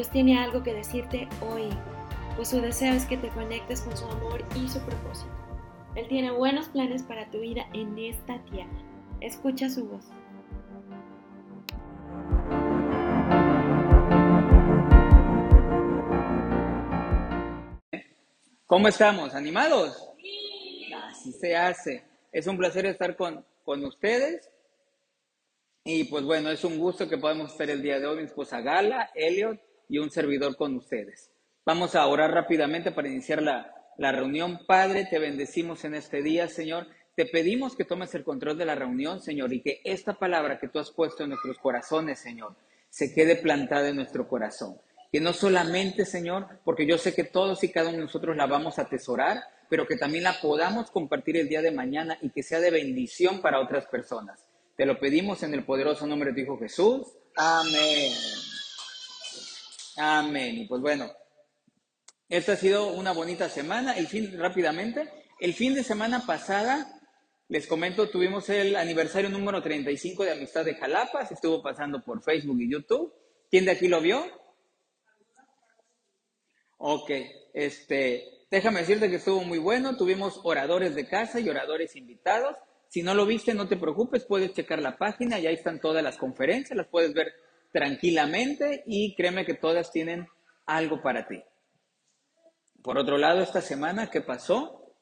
Dios tiene algo que decirte hoy, pues su deseo es que te conectes con su amor y su propósito. Él tiene buenos planes para tu vida en esta tierra. Escucha su voz. ¿Cómo estamos? ¿Animados? Así se hace. Es un placer estar con, con ustedes. Y pues bueno, es un gusto que podamos estar el día de hoy, mi esposa Gala, Elliot y un servidor con ustedes. Vamos a orar rápidamente para iniciar la, la reunión. Padre, te bendecimos en este día, Señor. Te pedimos que tomes el control de la reunión, Señor, y que esta palabra que tú has puesto en nuestros corazones, Señor, se quede plantada en nuestro corazón que no solamente, Señor, porque yo sé que todos y cada uno de nosotros la vamos a atesorar, pero que también la podamos compartir el día de mañana y que sea de bendición para otras personas. Te lo pedimos en el poderoso nombre de tu Hijo Jesús. Amén. Amén. Y pues bueno, esta ha sido una bonita semana. El fin, rápidamente, el fin de semana pasada, les comento, tuvimos el aniversario número 35 de Amistad de Jalapa. Se estuvo pasando por Facebook y YouTube. ¿Quién de aquí lo vio? Ok, este, déjame decirte que estuvo muy bueno. Tuvimos oradores de casa y oradores invitados. Si no lo viste, no te preocupes, puedes checar la página y ahí están todas las conferencias, las puedes ver tranquilamente y créeme que todas tienen algo para ti. Por otro lado, esta semana, ¿qué pasó?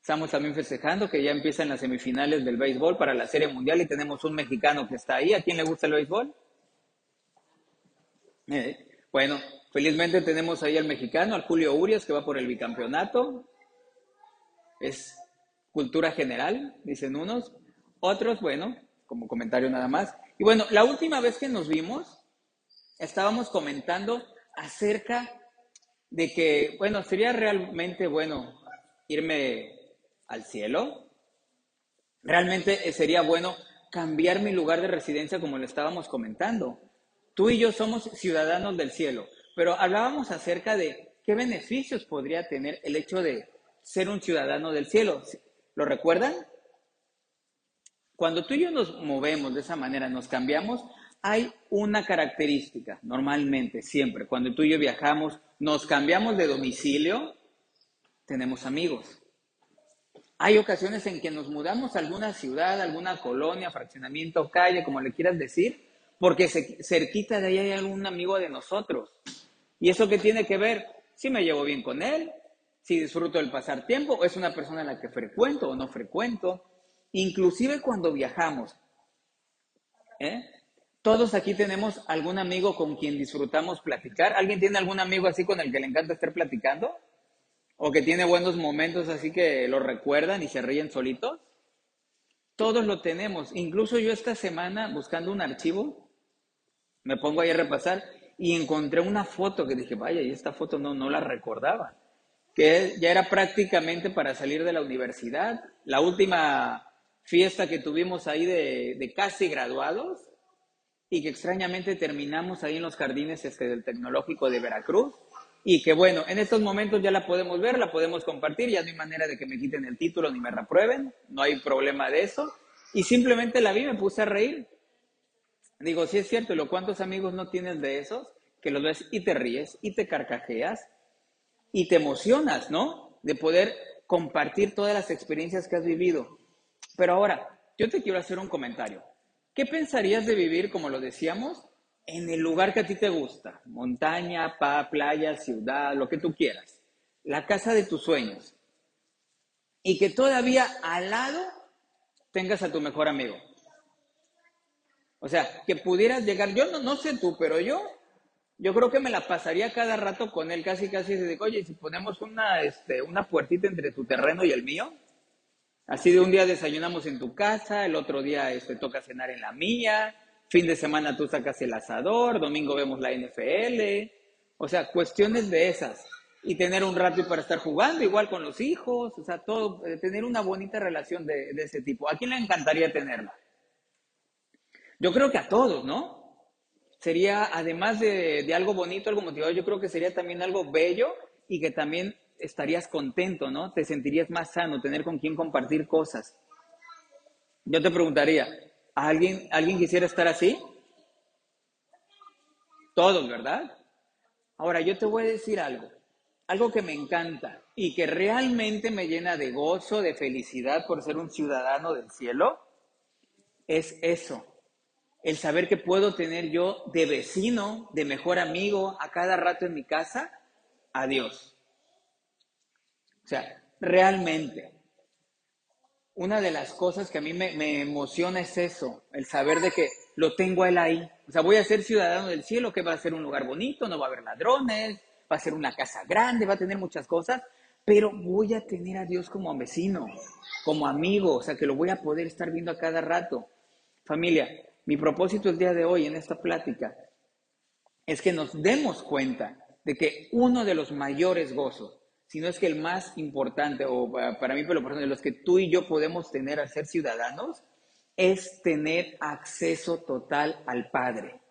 Estamos también festejando que ya empiezan las semifinales del béisbol para la Serie Mundial y tenemos un mexicano que está ahí. ¿A quién le gusta el béisbol? Eh, bueno, Felizmente tenemos ahí al mexicano, al Julio Urias, que va por el bicampeonato. Es cultura general, dicen unos. Otros, bueno, como comentario nada más. Y bueno, la última vez que nos vimos, estábamos comentando acerca de que, bueno, sería realmente bueno irme al cielo. Realmente sería bueno cambiar mi lugar de residencia como lo estábamos comentando. Tú y yo somos ciudadanos del cielo pero hablábamos acerca de qué beneficios podría tener el hecho de ser un ciudadano del cielo. ¿Lo recuerdan? Cuando tú y yo nos movemos de esa manera, nos cambiamos, hay una característica, normalmente, siempre, cuando tú y yo viajamos, nos cambiamos de domicilio, tenemos amigos. Hay ocasiones en que nos mudamos a alguna ciudad, alguna colonia, fraccionamiento, calle, como le quieras decir, porque cerquita de ahí hay algún amigo de nosotros. ¿Y eso qué tiene que ver? Si me llevo bien con él, si disfruto del pasar tiempo, o es una persona en la que frecuento o no frecuento. Inclusive cuando viajamos. ¿eh? Todos aquí tenemos algún amigo con quien disfrutamos platicar. ¿Alguien tiene algún amigo así con el que le encanta estar platicando? ¿O que tiene buenos momentos así que lo recuerdan y se ríen solitos? Todos lo tenemos. Incluso yo esta semana buscando un archivo, me pongo ahí a repasar y encontré una foto que dije, vaya, y esta foto no, no la recordaba, que ya era prácticamente para salir de la universidad. La última fiesta que tuvimos ahí de, de casi graduados y que extrañamente terminamos ahí en los jardines este, del Tecnológico de Veracruz. Y que bueno, en estos momentos ya la podemos ver, la podemos compartir, ya no hay manera de que me quiten el título ni me reprueben, no hay problema de eso. Y simplemente la vi, me puse a reír. Digo, sí es cierto, ¿lo cuántos amigos no tienes de esos? Que los ves y te ríes y te carcajeas y te emocionas, ¿no? De poder compartir todas las experiencias que has vivido. Pero ahora, yo te quiero hacer un comentario. ¿Qué pensarías de vivir, como lo decíamos, en el lugar que a ti te gusta? Montaña, playa, ciudad, lo que tú quieras. La casa de tus sueños. Y que todavía al lado tengas a tu mejor amigo. O sea, que pudieras llegar, yo no, sé tú, pero yo, yo creo que me la pasaría cada rato con él, casi, casi, de, oye, si ponemos una, este, una puertita entre tu terreno y el mío, así de un día desayunamos en tu casa, el otro día este, toca cenar en la mía, fin de semana tú sacas el asador, domingo vemos la NFL, o sea, cuestiones de esas. Y tener un rato para estar jugando, igual con los hijos, o sea, todo, eh, tener una bonita relación de, de ese tipo. ¿A quién le encantaría tenerla? Yo creo que a todos, ¿no? Sería, además de, algo bonito, algo motivador, yo creo que sería también algo bello y que también estarías contento, ¿no? Te sentirías más sano, tener con quién compartir cosas. Yo te preguntaría, ¿Alguien, ¿Alguien quisiera estar así? Todos, ¿verdad? Ahora, yo te voy a decir algo, algo que me encanta y que realmente me llena de gozo, de felicidad por ser un ciudadano del cielo, es eso, el saber que puedo tener yo de vecino, de mejor amigo, a cada rato en mi casa, a Dios. O sea, realmente, una de las cosas que a mí me, emociona es eso, el saber de que lo tengo a Él ahí. O sea, voy a ser ciudadano del cielo, que va a ser un lugar bonito, no va a haber ladrones, va a ser una casa grande, va a tener muchas cosas, pero voy a tener a Dios como vecino, como amigo, o sea, que lo voy a poder estar viendo a cada rato. Familia, mi propósito el día de hoy en esta plática es que nos demos cuenta de que uno de los mayores gozos si no es que el más importante, o para mí, personal, de los que tú y yo podemos tener al ser ciudadanos, es tener acceso total al Padre.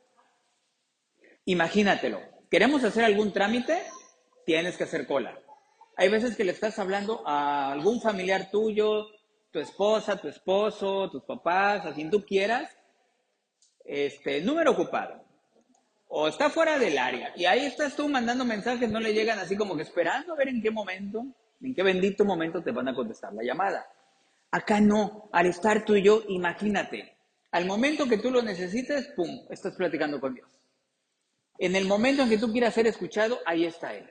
Imagínatelo, queremos hacer algún trámite, tienes que hacer cola. Hay veces que le estás hablando a algún familiar tuyo, tu esposa, tu esposo, tus papás, a quien tú quieras, este, número ocupado o está fuera del área. Y ahí estás tú mandando mensajes, no le llegan así como que esperando a ver en qué momento, en qué bendito momento te van a contestar la llamada. Acá no, al estar tú y yo, imagínate, al momento que tú lo necesites, pum, estás platicando con Dios. En el momento en que tú quieras ser escuchado, ahí está Él.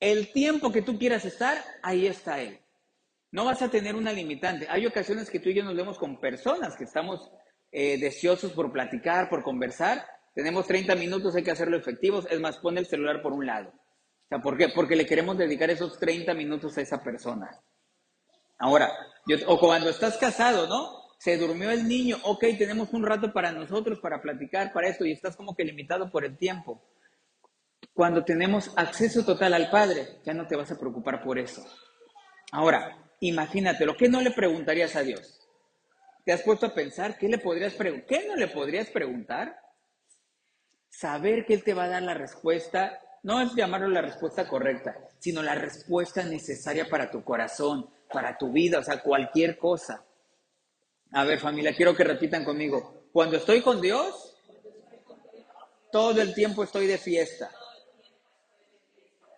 El tiempo que tú quieras estar, ahí está Él. No vas a tener una limitante. Hay ocasiones que tú y yo nos vemos con personas que estamos eh, deseosos por platicar, por conversar, tenemos 30 minutos, hay que hacerlo efectivos. Es más, pone el celular por un lado. O sea, ¿por qué? Porque le queremos dedicar esos 30 minutos a esa persona. Ahora, o cuando estás casado, ¿no? Se durmió el niño, ok, tenemos un rato para nosotros, para platicar, para esto, y estás como que limitado por el tiempo. Cuando tenemos acceso total al Padre, ya no te vas a preocupar por eso. Ahora, imagínate, ¿lo que no le preguntarías a Dios? ¿Te has puesto a pensar qué le podrías preguntar? ¿Qué no le podrías preguntar? Saber que Él te va a dar la respuesta, no es llamarlo la respuesta correcta, sino la respuesta necesaria para tu corazón, para tu vida, o sea, cualquier cosa. A ver, familia, quiero que repitan conmigo. Cuando estoy con Dios, todo el tiempo estoy de fiesta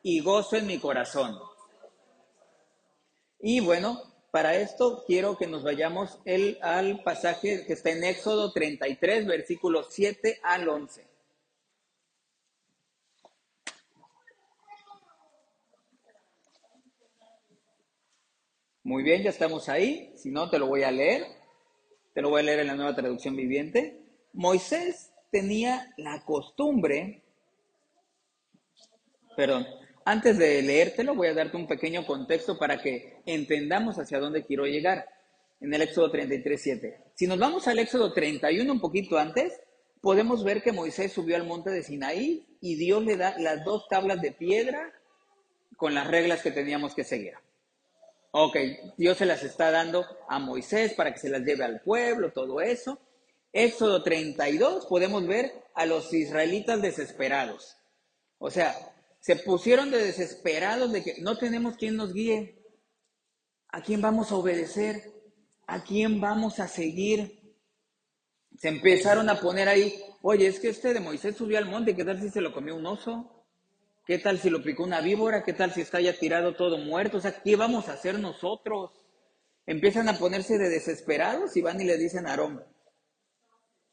y gozo en mi corazón. Y bueno, para esto quiero que nos vayamos el, al pasaje que está en Éxodo 33, versículos 7 al 11. Muy bien, ya estamos ahí. Si no, te lo voy a leer. Te lo voy a leer en la nueva traducción viviente. Moisés tenía la costumbre, perdón, antes de leértelo voy a darte un pequeño contexto para que entendamos hacia dónde quiero llegar en el Éxodo 33, 7. Si nos vamos al Éxodo 31 un poquito antes, podemos ver que Moisés subió al monte de Sinaí y Dios le da las dos tablas de piedra con las reglas que teníamos que seguir. Ok, Dios se las está dando a Moisés para que se las lleve al pueblo, todo eso. Éxodo 32 podemos ver a los israelitas desesperados. O sea, se pusieron de desesperados de que no tenemos quien nos guíe. ¿A quién vamos a obedecer? ¿A quién vamos a seguir? Se empezaron a poner ahí, oye, es que este de Moisés subió al monte, ¿qué tal si se lo comió un oso? ¿Qué tal si lo picó una víbora? ¿Qué tal si está ya tirado todo muerto? O sea, ¿qué vamos a hacer nosotros? Empiezan a ponerse de desesperados y van y le dicen a Aarón,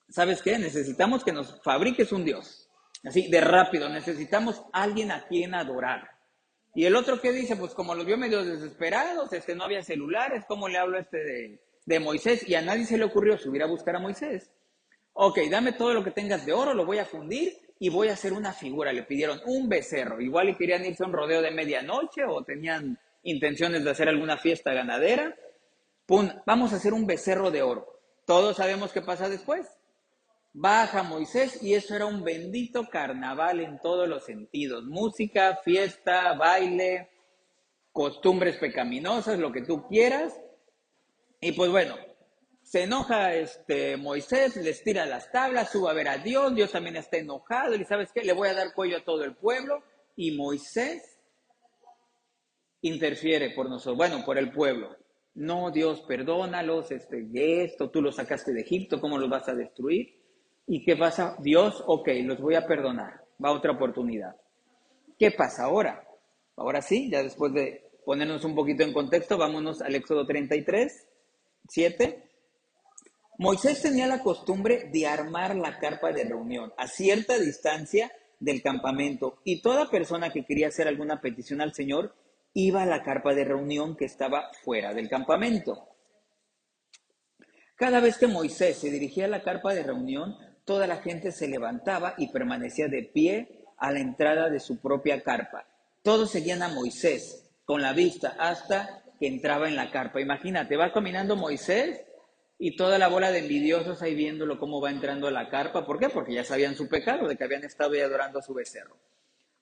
¿sabes qué? Necesitamos que nos fabriques un Dios. Así, de rápido, necesitamos alguien a quien adorar. Y el otro que dice, pues como los vio medio desesperados, este, no había celulares, ¿cómo le hablo a este de, de Moisés? Y a nadie se le ocurrió subir a buscar a Moisés. Ok, dame todo lo que tengas de oro, lo voy a fundir y voy a hacer una figura. Le pidieron un becerro. Igual y querían irse a un rodeo de medianoche o tenían intenciones de hacer alguna fiesta ganadera. Pum, vamos a hacer un becerro de oro. Todos sabemos qué pasa después. Baja Moisés y eso era un bendito carnaval en todos los sentidos. Música, fiesta, baile, costumbres pecaminosas, lo que tú quieras. Y pues bueno, se enoja este Moisés, les tira las tablas, sube a ver a Dios, Dios también está enojado, y sabes qué, le voy a dar cuello a todo el pueblo, y Moisés interfiere por nosotros, bueno, por el pueblo. no, Dios, perdónalos, este, esto, tú los sacaste de Egipto, ¿cómo los vas a destruir? ¿Y qué pasa? Dios, ok, los voy a perdonar, va otra oportunidad. ¿Qué pasa ahora? Ahora sí, ya después de ponernos un poquito en contexto, vámonos al Éxodo 33, 7. Moisés tenía la costumbre de armar la carpa de reunión a cierta distancia del campamento y toda persona que quería hacer alguna petición al Señor iba a la carpa de reunión que estaba fuera del campamento. Cada vez que Moisés se dirigía a la carpa de reunión, toda la gente se levantaba y permanecía de pie a la entrada de su propia carpa. Todos seguían a Moisés con la vista hasta que entraba en la carpa. Imagínate, va caminando Moisés y toda la bola de envidiosos ahí viéndolo cómo va entrando a la carpa. ¿Por qué? Porque ya sabían su pecado, de que habían estado ahí adorando a su becerro.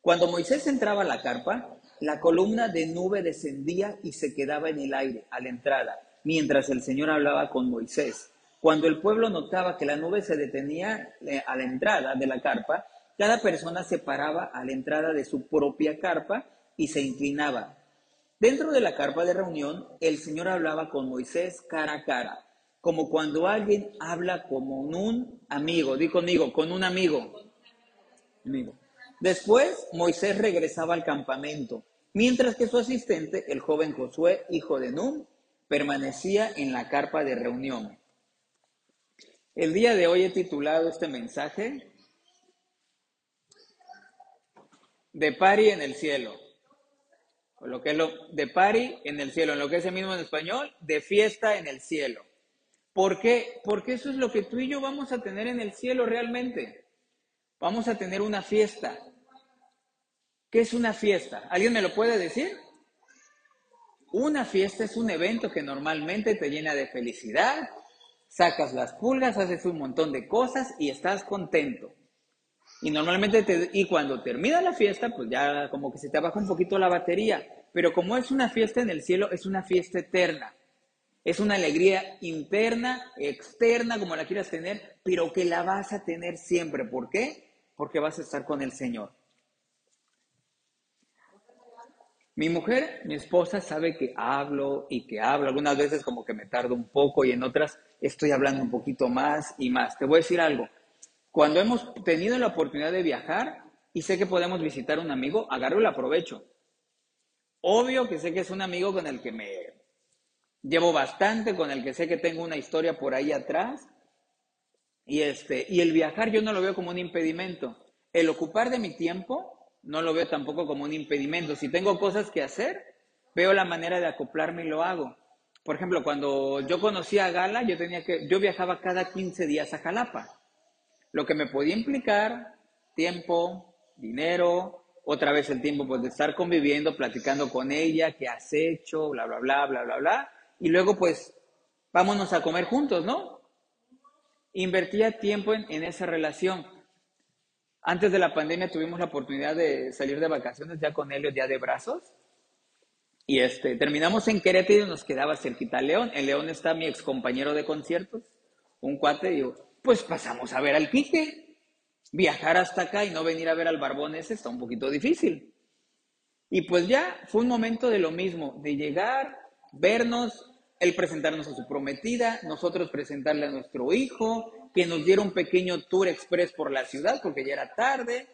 Cuando Moisés entraba a la carpa, la columna de nube descendía y se quedaba en el aire a la entrada, mientras el Señor hablaba con Moisés. Cuando el pueblo notaba que la nube se detenía eh, a la entrada de la carpa, cada persona se paraba a la entrada de su propia carpa y se inclinaba. Dentro de la carpa de reunión, el Señor hablaba con Moisés cara a cara, como cuando alguien habla como un amigo. Di conmigo, con un amigo. amigo. Después, Moisés regresaba al campamento, mientras que su asistente, el joven Josué, hijo de Nun, permanecía en la carpa de reunión. El día de hoy he titulado este mensaje de pari en el cielo. O lo que es lo de pari en el cielo, en lo que es el mismo en español, de fiesta en el cielo. ¿Por qué? Porque eso es lo que tú y yo vamos a tener en el cielo realmente. Vamos a tener una fiesta. ¿Qué es una fiesta? ¿Alguien me lo puede decir? Una fiesta es un evento que normalmente te llena de felicidad, sacas las pulgas, haces un montón de cosas y estás contento. Y normalmente, te, y cuando termina la fiesta, pues ya como que se te baja un poquito la batería. Pero como es una fiesta en el cielo, es una fiesta eterna. Es una alegría interna, externa, como la quieras tener, pero que la vas a tener siempre. ¿Por qué? Porque vas a estar con el Señor. Mi mujer, mi esposa, sabe que hablo y que hablo. Algunas veces como que me tardo un poco y en otras estoy hablando un poquito más y más. Te voy a decir algo. Cuando hemos tenido la oportunidad de viajar y sé que podemos visitar a un amigo, agarro el aprovecho. Obvio que sé que es un amigo con el que me llevo bastante, con el que sé que tengo una historia por ahí atrás. Y, este, y el viajar yo no lo veo como un impedimento. El ocupar de mi tiempo no lo veo tampoco como un impedimento. Si tengo cosas que hacer, veo la manera de acoplarme y lo hago. Por ejemplo, cuando yo conocí a Gala, yo tenía que, yo viajaba cada 15 días a Jalapa lo que me podía implicar tiempo, dinero, otra vez el tiempo pues, de estar conviviendo, platicando con ella, qué has hecho, bla, bla, bla, bla, bla, bla. Y luego pues vámonos a comer juntos, ¿no? Invertía tiempo en, esa relación. Antes de la pandemia tuvimos la oportunidad de salir de vacaciones ya con Helio, ya de brazos. Y este, terminamos en Querétaro y nos quedaba cerquita León. En León está mi ex compañero de conciertos, un cuate, y yo, pues pasamos a ver al Quique. Viajar hasta acá y no venir a ver al Barbón ese está un poquito difícil. Y pues ya fue un momento de lo mismo, de llegar, vernos, él presentarnos a su prometida, nosotros presentarle a nuestro hijo, que nos diera un pequeño tour express por la ciudad porque ya era tarde.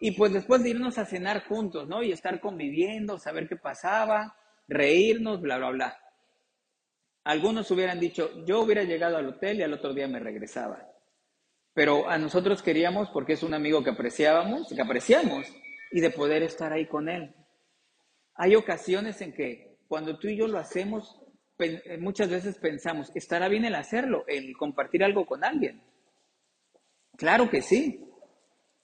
Y pues después de irnos a cenar juntos, ¿no? Y estar conviviendo, saber qué pasaba, reírnos, bla, bla, bla. Algunos hubieran dicho, yo hubiera llegado al hotel y al otro día me regresaba. Pero a nosotros queríamos, porque es un amigo que apreciábamos, que apreciamos, y de poder estar ahí con él. Hay ocasiones en que cuando tú y yo lo hacemos, muchas veces pensamos, ¿estará bien el hacerlo, el compartir algo con alguien? Claro que sí.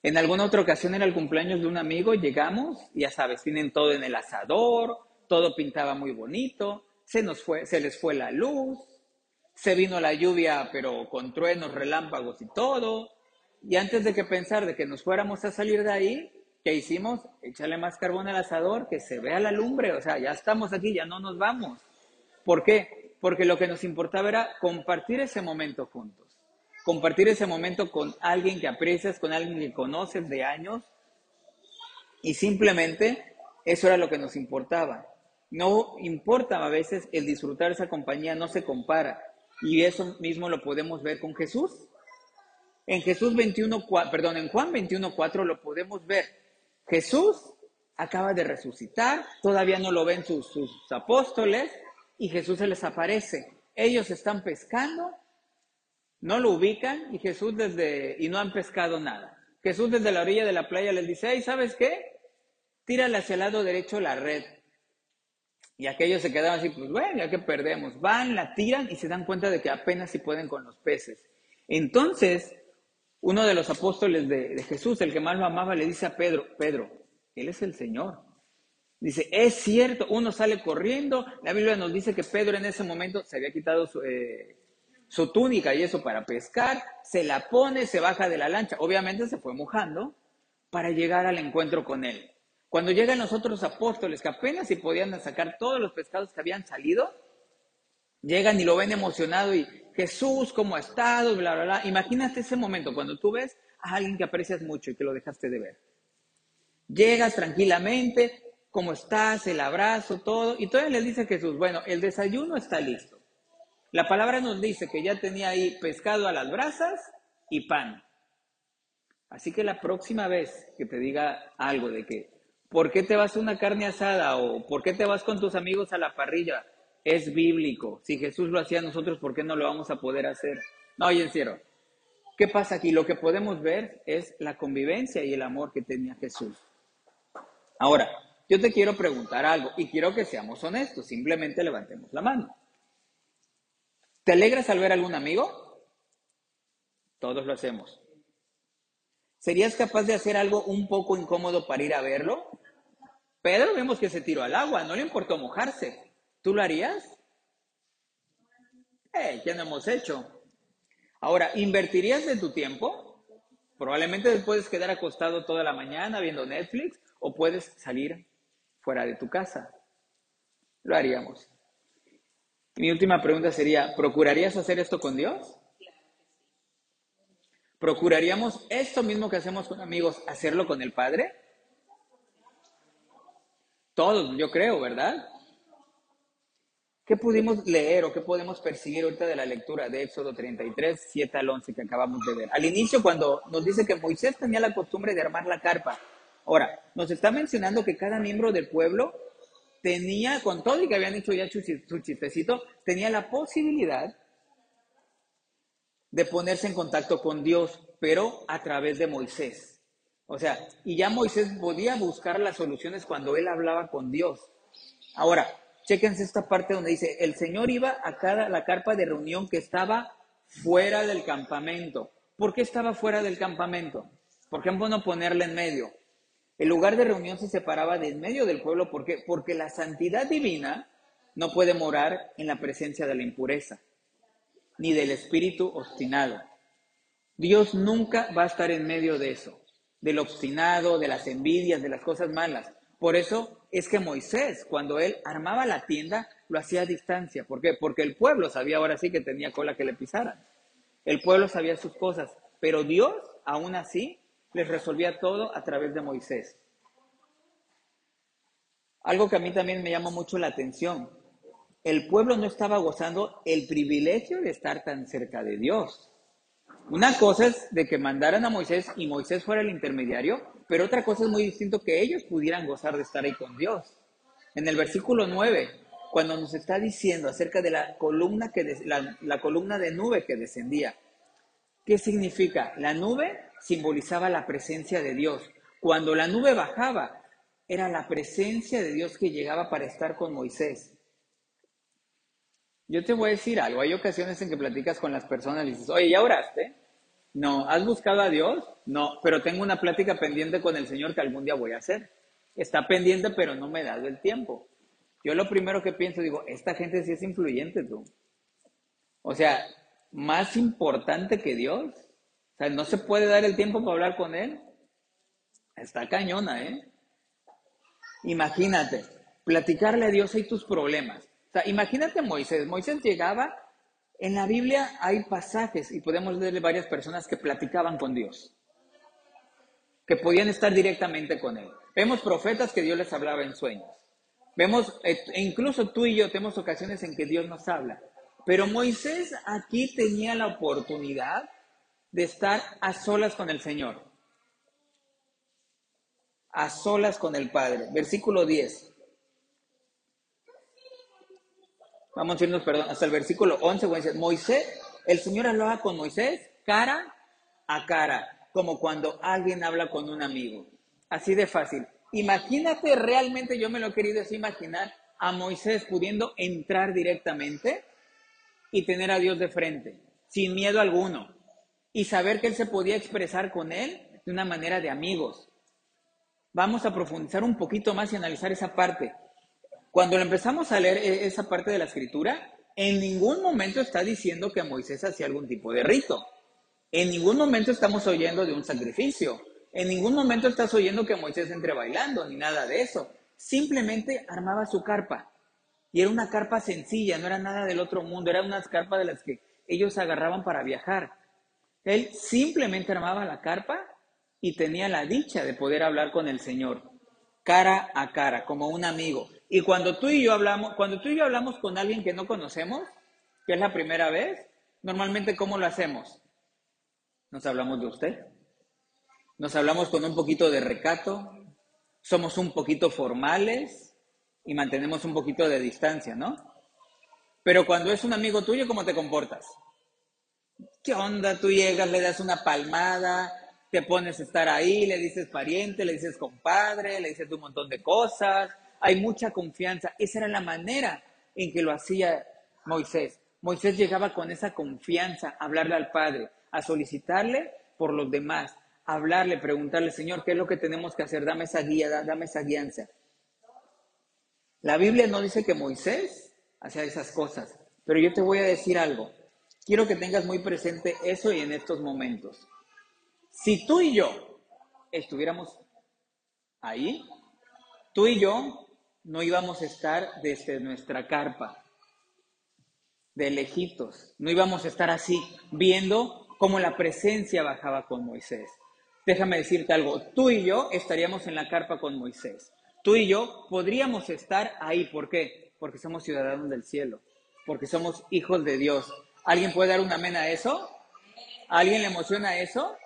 En alguna otra ocasión era el cumpleaños de un amigo, llegamos, ya sabes, tienen todo en el asador, todo pintaba muy bonito, se nos fue, se les fue la luz, se vino la lluvia, pero con truenos, relámpagos y todo. Y antes de que pensar de que nos fuéramos a salir de ahí, ¿qué hicimos? Echarle más carbón al asador, que se vea la lumbre, o sea, ya estamos aquí, ya no nos vamos. ¿Por qué? Porque lo que nos importaba era compartir ese momento juntos, compartir ese momento con alguien que aprecias, con alguien que conoces de años, y simplemente eso era lo que nos importaba. No importa a veces el disfrutar esa compañía, no se compara. Y eso mismo lo podemos ver con Jesús. En Jesús 21, perdón, en Juan 21, 4 lo podemos ver. Jesús acaba de resucitar, todavía no lo ven sus, sus apóstoles y Jesús se les aparece. Ellos están pescando, no lo ubican y Jesús desde, y no han pescado nada. Jesús desde la orilla de la playa les dice, hey, ¿sabes qué? Tírale hacia el lado derecho la red. Y aquellos se quedaban así, pues bueno, ya que perdemos. Van, la tiran y se dan cuenta de que apenas si pueden con los peces. Entonces, uno de los apóstoles de, de, Jesús, el que más lo amaba, le dice a Pedro, Pedro, Él es el Señor. Dice, es cierto, uno sale corriendo. La Biblia nos dice que Pedro en ese momento se había quitado su, eh, su túnica y eso para pescar, se la pone, se baja de la lancha. Obviamente se fue mojando para llegar al encuentro con Él. Cuando llegan los otros apóstoles que apenas si podían sacar todos los pescados que habían salido, llegan y lo ven emocionado y Jesús, ¿cómo ha estado? Bla, bla, bla. Imagínate ese momento cuando tú ves a alguien que aprecias mucho y que lo dejaste de ver. Llegas tranquilamente, ¿cómo estás? El abrazo, todo. Y todavía le dice Jesús, bueno, el desayuno está listo. La palabra nos dice que ya tenía ahí pescado a las brasas y pan. Así que la próxima vez que te diga algo de que ¿Por qué te vas a una carne asada o por qué te vas con tus amigos a la parrilla? Es bíblico. Si Jesús lo hacía nosotros, ¿por qué no lo vamos a poder hacer? No, y en serio. ¿Qué pasa aquí? Lo que podemos ver es la convivencia y el amor que tenía Jesús. Ahora, yo te quiero preguntar algo y quiero que seamos honestos. Simplemente levantemos la mano. ¿Te alegras al ver a algún amigo? Todos lo hacemos. ¿Serías capaz de hacer algo un poco incómodo para ir a verlo? Pedro vemos que se tiró al agua, no le importó mojarse. ¿Tú lo harías? Eh, ¿qué no hemos hecho? Ahora, ¿invertirías de tu tiempo? Probablemente puedes quedar acostado toda la mañana viendo Netflix o puedes salir fuera de tu casa. Lo haríamos. mi última pregunta sería, ¿procurarías hacer esto con Dios? ¿Procuraríamos esto mismo que hacemos con amigos, hacerlo con el Padre? Todos, yo creo, ¿verdad? ¿Qué pudimos leer o qué podemos percibir ahorita de la lectura de Éxodo 33, 7 al 11 que acabamos de ver? Al inicio, cuando nos dice que Moisés tenía la costumbre de armar la carpa. Ahora, nos está mencionando que cada miembro del pueblo tenía, con todo y que habían hecho ya su, su tenía la posibilidad de ponerse en contacto con Dios, pero a través de Moisés. O sea, y ya Moisés podía buscar las soluciones cuando él hablaba con Dios. Ahora, chéquense esta parte donde dice, el Señor iba a cada la carpa de reunión que estaba fuera del campamento. ¿Por qué estaba fuera del campamento? ¿Por qué no ponerle en medio? El lugar de reunión se separaba de en medio del pueblo. ¿Por qué? Porque la santidad divina no puede morar en la presencia de la impureza, ni del espíritu obstinado. Dios nunca va a estar en medio de eso del obstinado, de las envidias, de las cosas malas. Por eso es que Moisés, cuando él armaba la tienda, lo hacía a distancia. ¿Por qué? Porque el pueblo sabía ahora sí que tenía cola que le pisaran. El pueblo sabía sus cosas, pero Dios, aún así, les resolvía todo a través de Moisés. Algo que a mí también me llama mucho la atención. El pueblo no estaba gozando el privilegio de estar tan cerca de Dios. Una cosa es de que mandaran a Moisés y Moisés fuera el intermediario, pero otra cosa es muy distinto que ellos pudieran gozar de estar ahí con Dios. En el versículo 9, cuando nos está diciendo acerca de la columna, que la, columna de nube que descendía, ¿qué significa? La nube simbolizaba la presencia de Dios. Cuando la nube bajaba, era la presencia de Dios que llegaba para estar con Moisés. Yo te voy a decir algo, hay ocasiones en que platicas con las personas y dices, oye, ¿ya oraste? No, ¿has buscado a Dios? No, pero tengo una plática pendiente con el Señor que algún día voy a hacer. Está pendiente, pero no me he dado el tiempo. Yo lo primero que pienso, digo, esta gente sí es influyente, tú. O sea, más importante que Dios. Sea, no se puede dar el tiempo para hablar con Él. Está cañona, ¿eh? Imagínate, platicarle a Dios hay tus problemas. O sea, imagínate Moisés. Moisés llegaba en la Biblia hay pasajes y podemos leerle varias personas que platicaban con Dios, que podían estar directamente con Él. Vemos profetas que Dios les hablaba en sueños. Vemos, eh, incluso tú y yo tenemos ocasiones en que Dios nos habla. Pero Moisés aquí tenía la oportunidad de estar a solas con el Señor. A solas con el Padre. Versículo 10. Vamos a irnos, perdón, hasta el versículo 11. Moisés, el Señor hablaba con Moisés cara a cara, como cuando alguien habla con un amigo. Así de fácil. Imagínate, realmente yo me lo he querido imaginar a Moisés pudiendo entrar directamente y tener a Dios de frente, sin miedo alguno, y saber que Él se podía expresar con Él de una manera de amigos. Vamos a profundizar un poquito más y analizar esa parte. Cuando empezamos a leer e-, esa parte de la escritura, en ningún momento está diciendo que Moisés hacía algún tipo de rito. En ningún momento estamos oyendo de un sacrificio. En ningún momento estás oyendo que Moisés entre bailando, ni nada de eso. Simplemente armaba su carpa. Y era una carpa sencilla, no era nada del otro mundo, era una carpa de las que ellos agarraban para viajar. Él simplemente armaba la carpa y tenía la dicha de poder hablar con el Señor, cara a cara, como un amigo. Y cuando tú y yo hablamos, cuando tú y yo hablamos con alguien que no conocemos, que es la primera vez, normalmente ¿cómo lo hacemos? Nos hablamos de usted. Nos hablamos con un poquito de recato, somos un poquito formales, y mantenemos un poquito de distancia, ¿no? Pero cuando es un amigo tuyo, ¿cómo te comportas? ¿Qué onda? Tú llegas, le das una palmada, te pones a estar ahí, le dices pariente, le dices compadre, le dices un montón de cosas, hay mucha confianza. Esa era la manera en que lo hacía Moisés. Moisés llegaba con esa confianza a hablarle al Padre, a solicitarle por los demás, hablarle, preguntarle, Señor, ¿qué es lo que tenemos que hacer? Dame esa guía, dame esa guianza. La Biblia no dice que Moisés hacía esas cosas, pero yo te voy a decir algo. Quiero que tengas muy presente eso y en estos momentos. Si tú y yo estuviéramos ahí, tú y yo no íbamos a estar desde nuestra carpa de lejitos, no íbamos a estar así viendo cómo la presencia bajaba con Moisés. Déjame decirte algo, tú y yo estaríamos en la carpa con Moisés tú y yo podríamos estar ahí. ¿Por qué? Porque somos ciudadanos del cielo, porque somos hijos de Dios. ¿Alguien puede dar un amén a eso? ¿A alguien le emociona eso?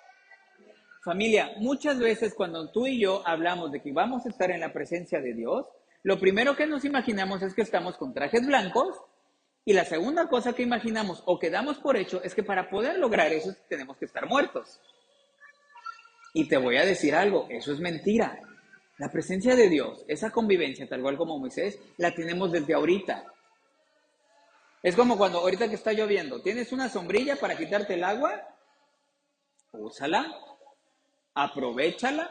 Familia, muchas veces cuando tú y yo hablamos de que vamos a estar en la presencia de Dios, lo primero que nos imaginamos es que estamos con trajes blancos y la segunda cosa que imaginamos o que damos por hecho es que para poder lograr eso tenemos que estar muertos. Y te voy a decir algo, eso es mentira. La presencia de Dios, esa convivencia, tal cual como Moisés, la tenemos desde ahorita. Es como cuando ahorita que está lloviendo, tienes una sombrilla para quitarte el agua, úsala, aprovechala.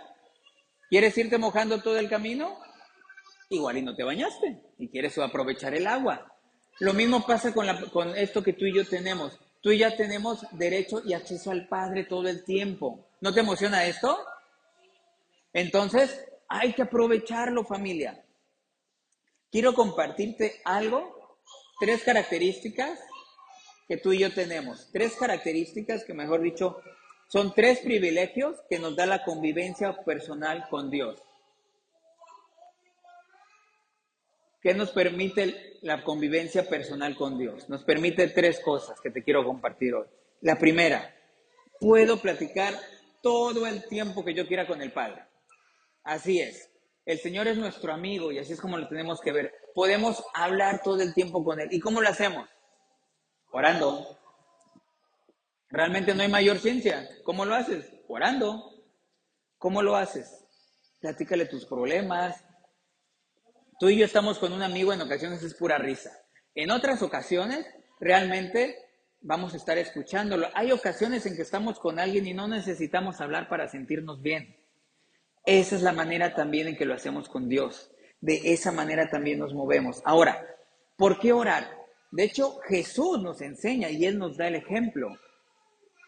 ¿Quieres irte mojando todo el camino? Igual y no te bañaste y quieres aprovechar el agua. Lo mismo pasa con, con esto que tú y yo tenemos. Tú y ya tenemos derecho y acceso al Padre todo el tiempo. ¿No te emociona esto? Entonces, hay que aprovecharlo, familia. Quiero compartirte algo, tres características que tú y yo tenemos. Tres características que, mejor dicho, son tres privilegios que nos da la convivencia personal con Dios. ¿Qué nos permite la convivencia personal con Dios? Nos permite tres cosas que te quiero compartir hoy. La primera, puedo platicar todo el tiempo que yo quiera con el Padre. Así es. El Señor es nuestro amigo y así es como lo tenemos que ver. Podemos hablar todo el tiempo con Él. ¿Y cómo lo hacemos? Orando. Realmente no hay mayor ciencia. ¿Cómo lo haces? Orando. ¿Cómo lo haces? Platícale tus problemas. Tú y yo estamos con un amigo, en ocasiones es pura risa. En otras ocasiones, realmente vamos a estar escuchándolo. Hay ocasiones en que estamos con alguien y no necesitamos hablar para sentirnos bien. Esa es la manera también en que lo hacemos con Dios. De esa manera también nos movemos. Ahora, ¿por qué orar? De hecho, Jesús nos enseña y Él nos da el ejemplo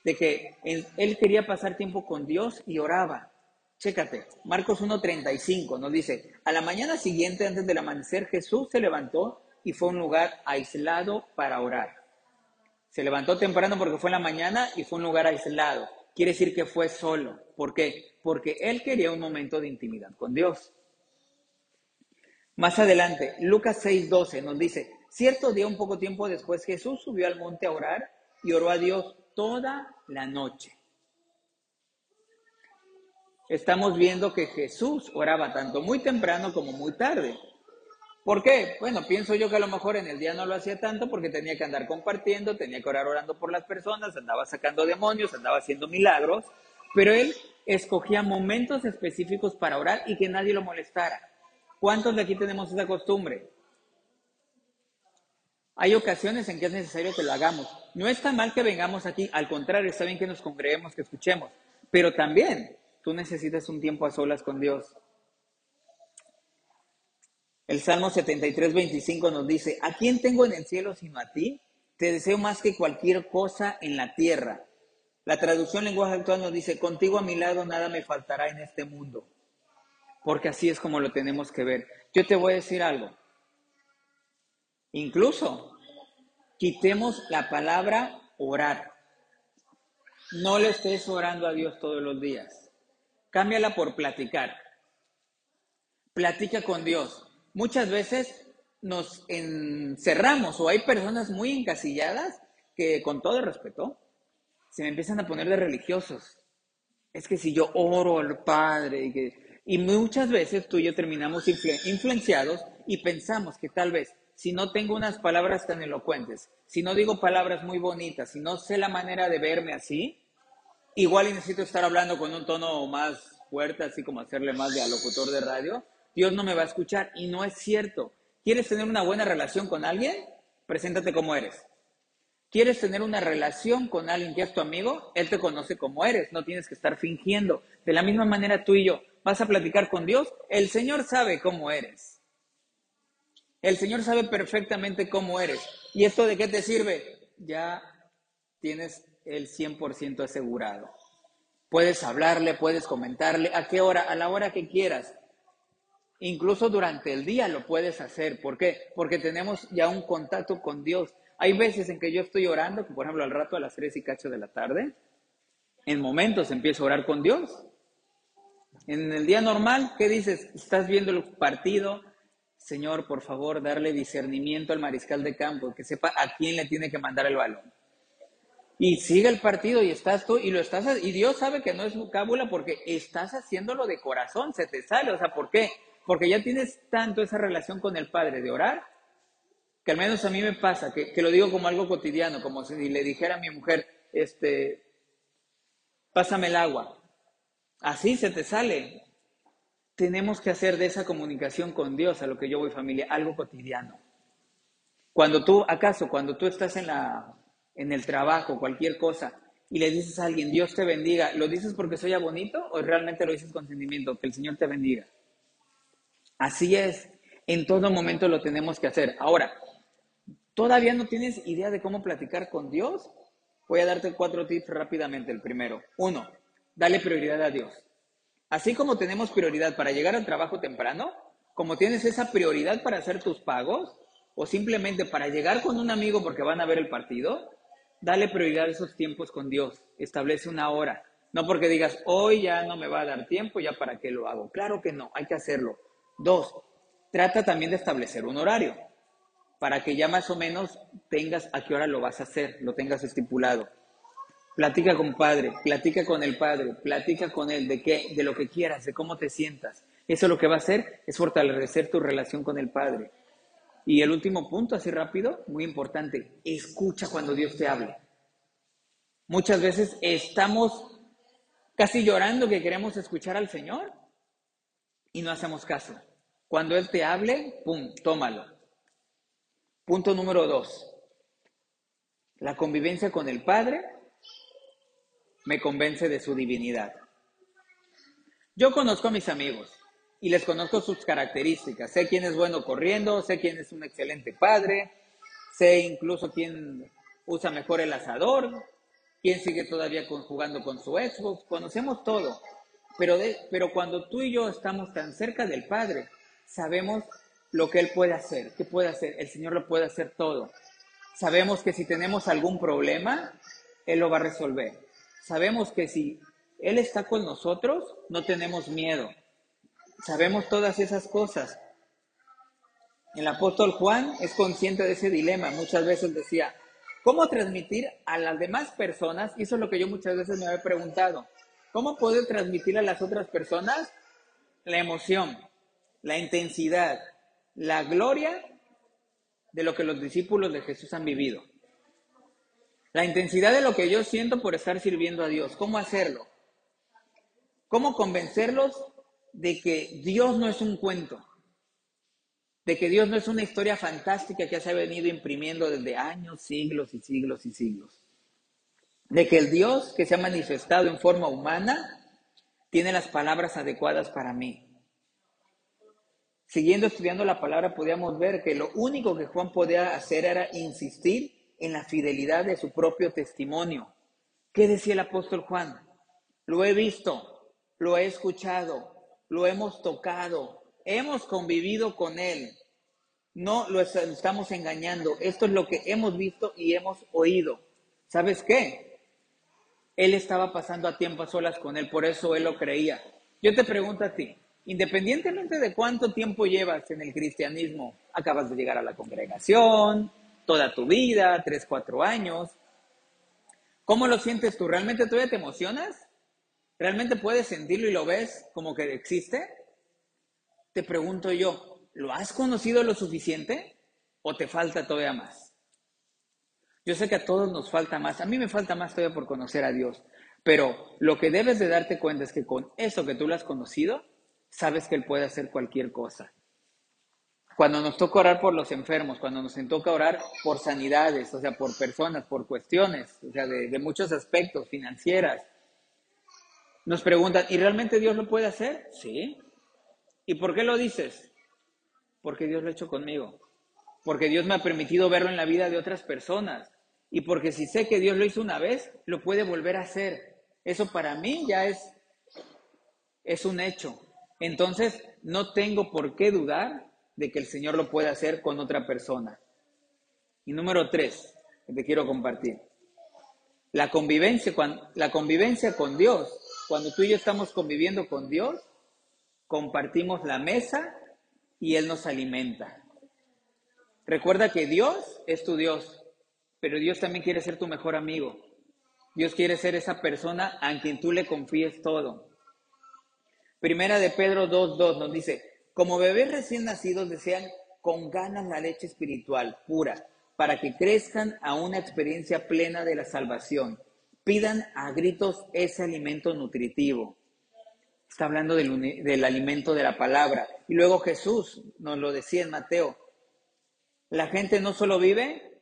de que Él, quería pasar tiempo con Dios y oraba. Chécate, Marcos 1.35 nos dice, a la mañana siguiente, antes del amanecer, Jesús se levantó y fue a un lugar aislado para orar. Se levantó temprano porque fue en la mañana y fue a un lugar aislado. Quiere decir que fue solo. ¿Por qué? Porque él quería un momento de intimidad con Dios. Más adelante, Lucas 6:12 nos dice, cierto día un poco tiempo después Jesús subió al monte a orar y oró a Dios toda la noche. Estamos viendo que Jesús oraba tanto muy temprano como muy tarde. ¿Por qué? Bueno, pienso yo que a lo mejor en el día no lo hacía tanto porque tenía que andar compartiendo, tenía que orar orando por las personas, andaba sacando demonios, andaba haciendo milagros, pero él escogía momentos específicos para orar y que nadie lo molestara. ¿Cuántos de aquí tenemos esa costumbre? Hay ocasiones en que es necesario que lo hagamos. No está mal que vengamos aquí, al contrario, está bien que nos congreguemos, que escuchemos, pero también tú necesitas un tiempo a solas con Dios. El Salmo 73, 25 nos dice, ¿a quién tengo en el cielo sino a ti? Te deseo más que cualquier cosa en la tierra. La traducción lenguaje actual nos dice, contigo a mi lado nada me faltará en este mundo. Porque así es como lo tenemos que ver. Yo te voy a decir algo. Incluso, quitemos la palabra orar. No le estés orando a Dios todos los días. Cámbiala por platicar. Platica con Dios muchas veces nos encerramos o hay personas muy encasilladas que con todo respeto se me empiezan a poner de religiosos. Es que si yo oro al Padre y, que, y muchas veces tú y yo terminamos influenciados y pensamos que tal vez si no tengo unas palabras tan elocuentes, si no digo palabras muy bonitas, si no sé la manera de verme así, igual necesito estar hablando con un tono más fuerte, así como hacerle más de alocutor de radio, Dios no me va a escuchar. Y no es cierto. ¿Quieres tener una buena relación con alguien? Preséntate como eres. ¿Quieres tener una relación con alguien que es tu amigo? Él te conoce como eres, no tienes que estar fingiendo. De la misma manera tú y yo, vas a platicar con Dios, el Señor sabe cómo eres. El Señor sabe perfectamente cómo eres. ¿Y esto de qué te sirve? Ya tienes el 100% asegurado. Puedes hablarle, puedes comentarle, a qué hora, a la hora que quieras. Incluso durante el día lo puedes hacer. ¿Por qué? Porque tenemos ya un contacto con Dios. Hay veces en que yo estoy orando, por ejemplo al rato a las 3 y cacho de la tarde, en momentos empiezo a orar con Dios. En el día normal, ¿qué dices? Estás viendo el partido. Señor, por favor, darle discernimiento al mariscal de campo, que sepa a quién le tiene que mandar el balón. Y sigue el partido y estás tú y lo estás y Dios sabe que no es cábula porque estás haciéndolo de corazón, se te sale, o sea, ¿por qué? Porque ya tienes tanto esa relación con el Padre de orar, que al menos a mí me pasa, que, lo digo como algo cotidiano, como si le dijera a mi mujer, este, pásame el agua. Así se te sale. Tenemos que hacer de esa comunicación con Dios, a lo que yo voy familia, algo cotidiano. Cuando tú, acaso, cuando tú estás en, la, en el trabajo, cualquier cosa, y le dices a alguien, Dios te bendiga, ¿lo dices porque soy bonito o realmente lo dices con sentimiento? Que el Señor te bendiga. Así es, en todo momento lo tenemos que hacer. Ahora, ¿todavía no tienes idea de cómo platicar con Dios? Voy a darte cuatro tips rápidamente. El primero, uno, dale prioridad a Dios. Así como tenemos prioridad para llegar al trabajo temprano, como tienes esa prioridad para hacer tus pagos, o simplemente para llegar con un amigo porque van a ver el partido, dale prioridad a esos tiempos con Dios. Establece una hora. No porque digas, hoy ya no me va a dar tiempo, ya para qué lo hago. Claro que no, hay que hacerlo. Dos, trata también de establecer un horario para que ya más o menos tengas a qué hora lo vas a hacer, lo tengas estipulado. Platica con padre, platica con el padre, platica con él de qué, de lo que quieras, de cómo te sientas. Eso lo que va a hacer es fortalecer tu relación con el padre. Y el último punto, así rápido, muy importante, escucha cuando Dios te hable. Muchas veces estamos casi llorando que queremos escuchar al Señor y no hacemos caso. Cuando Él te hable, ¡pum!, tómalo. Punto número dos. La convivencia con el Padre me convence de su divinidad. Yo conozco a mis amigos y les conozco sus características. Sé quién es bueno corriendo, sé quién es un excelente padre, sé incluso quién usa mejor el asador, quién sigue todavía jugando con su Xbox. Conocemos todo. Pero, pero cuando tú y yo estamos tan cerca del Padre, sabemos lo que Él puede hacer. ¿Qué puede hacer? El Señor lo puede hacer todo. Sabemos que si tenemos algún problema, Él lo va a resolver. Sabemos que si Él está con nosotros, no tenemos miedo. Sabemos todas esas cosas. El apóstol Juan es consciente de ese dilema. Muchas veces decía, ¿cómo transmitir a las demás personas? Y eso es lo que yo muchas veces me he preguntado. ¿Cómo puedo transmitir a las otras personas la emoción, la intensidad, la gloria de lo que los discípulos de Jesús han vivido? La intensidad de lo que yo siento por estar sirviendo a Dios. ¿Cómo hacerlo? ¿Cómo convencerlos de que Dios no es un cuento? De que Dios no es una historia fantástica que se ha venido imprimiendo desde años, siglos y siglos y siglos. De que el Dios que se ha manifestado en forma humana tiene las palabras adecuadas para mí. Siguiendo estudiando la palabra, podíamos ver que lo único que Juan podía hacer era insistir en la fidelidad de su propio testimonio. ¿Qué decía el apóstol Juan? Lo he visto, lo he escuchado, lo hemos tocado, hemos convivido con él. No lo estamos engañando. Esto es lo que hemos visto y hemos oído. ¿Sabes qué? Él estaba pasando a tiempo a solas con él, por eso él lo creía. Yo te pregunto a ti, independientemente de cuánto tiempo llevas en el cristianismo, acabas de llegar a la congregación, toda tu vida, tres, cuatro años. ¿Cómo lo sientes tú? ¿Realmente todavía te emocionas? ¿Realmente puedes sentirlo y lo ves como que existe? Te pregunto yo, ¿lo has conocido lo suficiente o te falta todavía más? Yo sé que a todos nos falta más, a mí me falta más todavía por conocer a Dios, pero lo que debes de darte cuenta es que con eso que tú lo has conocido, sabes que Él puede hacer cualquier cosa. Cuando nos toca orar por los enfermos, cuando nos toca orar por sanidades, o sea, por personas, por cuestiones, o sea, de, muchos aspectos financieras, nos preguntan, ¿y realmente Dios lo puede hacer? Sí. ¿Y por qué lo dices? Porque Dios lo ha hecho conmigo. Porque Dios me ha permitido verlo en la vida de otras personas. Y porque si sé que Dios lo hizo una vez, lo puede volver a hacer. Eso para mí ya es, es un hecho. Entonces, no tengo por qué dudar de que el Señor lo puede hacer con otra persona. Y número tres, que te quiero compartir. La convivencia, la convivencia con Dios, cuando tú y yo estamos conviviendo con Dios, compartimos la mesa y Él nos alimenta. Recuerda que Dios es tu Dios, pero Dios también quiere ser tu mejor amigo. Dios quiere ser esa persona a quien tú le confíes todo. Primera de Pedro 2.2 nos dice, como bebés recién nacidos desean con ganas la leche espiritual pura para que crezcan a una experiencia plena de la salvación. Pidan a gritos ese alimento nutritivo. Está hablando del, del alimento de la palabra. Y luego Jesús nos lo decía en Mateo. La gente no solo vive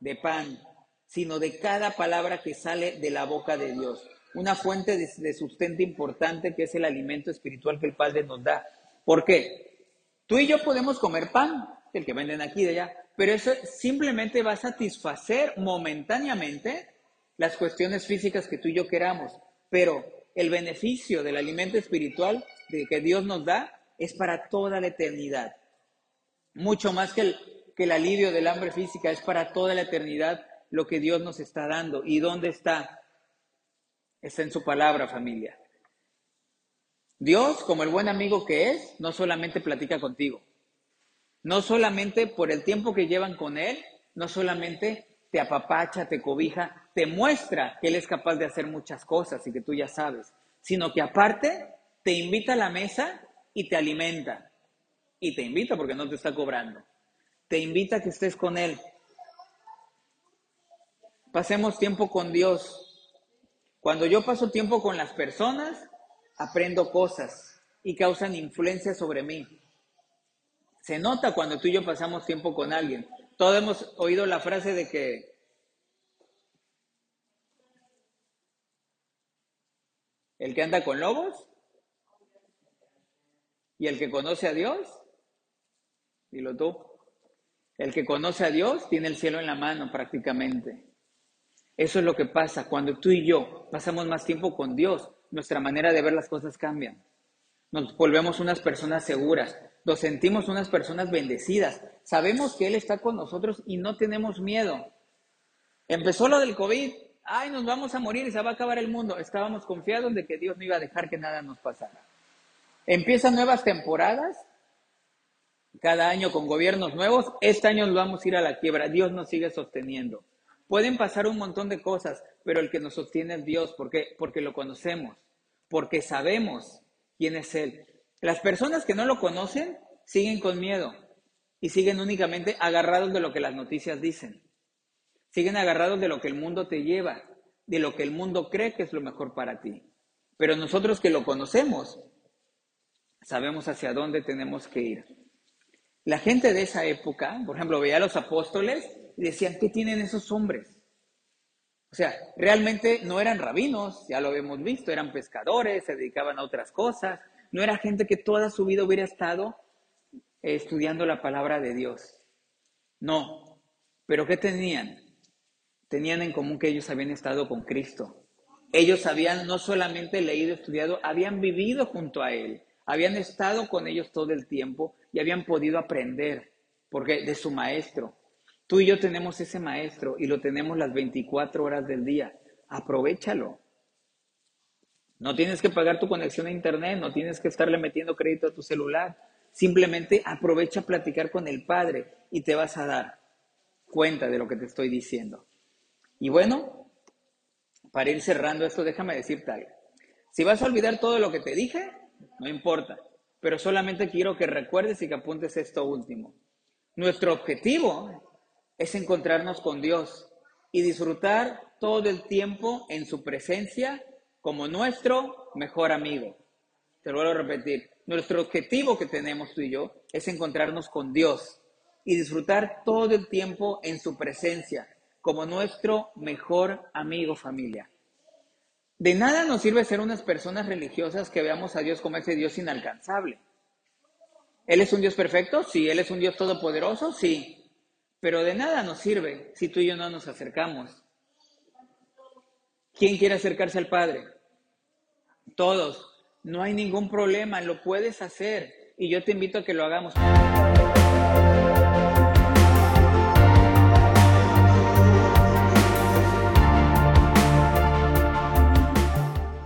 de pan, sino de cada palabra que sale de la boca de Dios. Una fuente de, sustento importante que es el alimento espiritual que el Padre nos da. ¿Por qué? Tú y yo podemos comer pan, el que venden aquí de allá, pero eso simplemente va a satisfacer momentáneamente las cuestiones físicas que tú y yo queramos. Pero el beneficio del alimento espiritual que Dios nos da es para toda la eternidad. Mucho más que el, que el alivio del hambre física, es para toda la eternidad lo que Dios nos está dando. ¿Y dónde está? Está en su palabra, familia. Dios, como el buen amigo que es, no solamente platica contigo, no solamente por el tiempo que llevan con Él, no solamente te apapacha, te cobija, te muestra que Él es capaz de hacer muchas cosas y que tú ya sabes, sino que aparte te invita a la mesa y te alimenta. Y te invita porque no te está cobrando. Te invita a que estés con Él. Pasemos tiempo con Dios. Cuando yo paso tiempo con las personas, aprendo cosas y causan influencia sobre mí. Se nota cuando tú y yo pasamos tiempo con alguien. Todos hemos oído la frase de que el que anda con lobos y el que conoce a Dios, dilo tú, el que conoce a Dios tiene el cielo en la mano prácticamente. Eso es lo que pasa cuando tú y yo pasamos más tiempo con Dios nuestra manera de ver las cosas cambia. Nos volvemos unas personas seguras, nos sentimos unas personas bendecidas. Sabemos que Él está con nosotros y no tenemos miedo. Empezó lo del COVID, ay, nos vamos a morir y se va a acabar el mundo. Estábamos confiados de que Dios no iba a dejar que nada nos pasara. Empiezan nuevas temporadas cada año con gobiernos nuevos, este año nos vamos a ir a la quiebra, Dios nos sigue sosteniendo. Pueden pasar un montón de cosas, pero el que nos sostiene es Dios, ¿por qué? Porque lo conocemos, porque sabemos quién es Él. Las personas que no lo conocen siguen con miedo y siguen únicamente agarrados de lo que las noticias dicen. Siguen agarrados de lo que el mundo te lleva, de lo que el mundo cree que es lo mejor para ti. Pero nosotros que lo conocemos, sabemos hacia dónde tenemos que ir. La gente de esa época, por ejemplo, veía a los apóstoles y decían, ¿qué tienen esos hombres? O sea, realmente no eran rabinos, ya lo habíamos visto, eran pescadores, se dedicaban a otras cosas, no era gente que toda su vida hubiera estado estudiando la palabra de Dios. No, pero ¿qué tenían? Tenían en común que ellos habían estado con Cristo. Ellos habían no solamente leído, estudiado, habían vivido junto a Él, habían estado con ellos todo el tiempo y habían podido aprender porque de su maestro. Tú y yo tenemos ese maestro y lo tenemos las 24 horas del día. Aprovechalo. No tienes que pagar tu conexión a internet, no tienes que estarle metiendo crédito a tu celular. Simplemente aprovecha a platicar con el Padre y te vas a dar cuenta de lo que te estoy diciendo. Y bueno, para ir cerrando esto, déjame decirte algo. Si vas a olvidar todo lo que te dije, no importa, pero solamente quiero que recuerdes y que apuntes esto último. Nuestro objetivo es encontrarnos con Dios y disfrutar todo el tiempo en su presencia como nuestro mejor amigo. Te lo vuelvo a repetir. Nuestro objetivo que tenemos tú y yo es encontrarnos con Dios y disfrutar todo el tiempo en su presencia como nuestro mejor amigo familia. De nada nos sirve ser unas personas religiosas que veamos a Dios como ese Dios inalcanzable. ¿Él es un Dios perfecto? Sí. ¿Él es un Dios todopoderoso? Sí. Pero de nada nos sirve si tú y yo no nos acercamos. ¿Quién quiere acercarse al Padre? Todos. No hay ningún problema, lo puedes hacer. Y yo te invito a que lo hagamos.